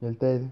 el TED.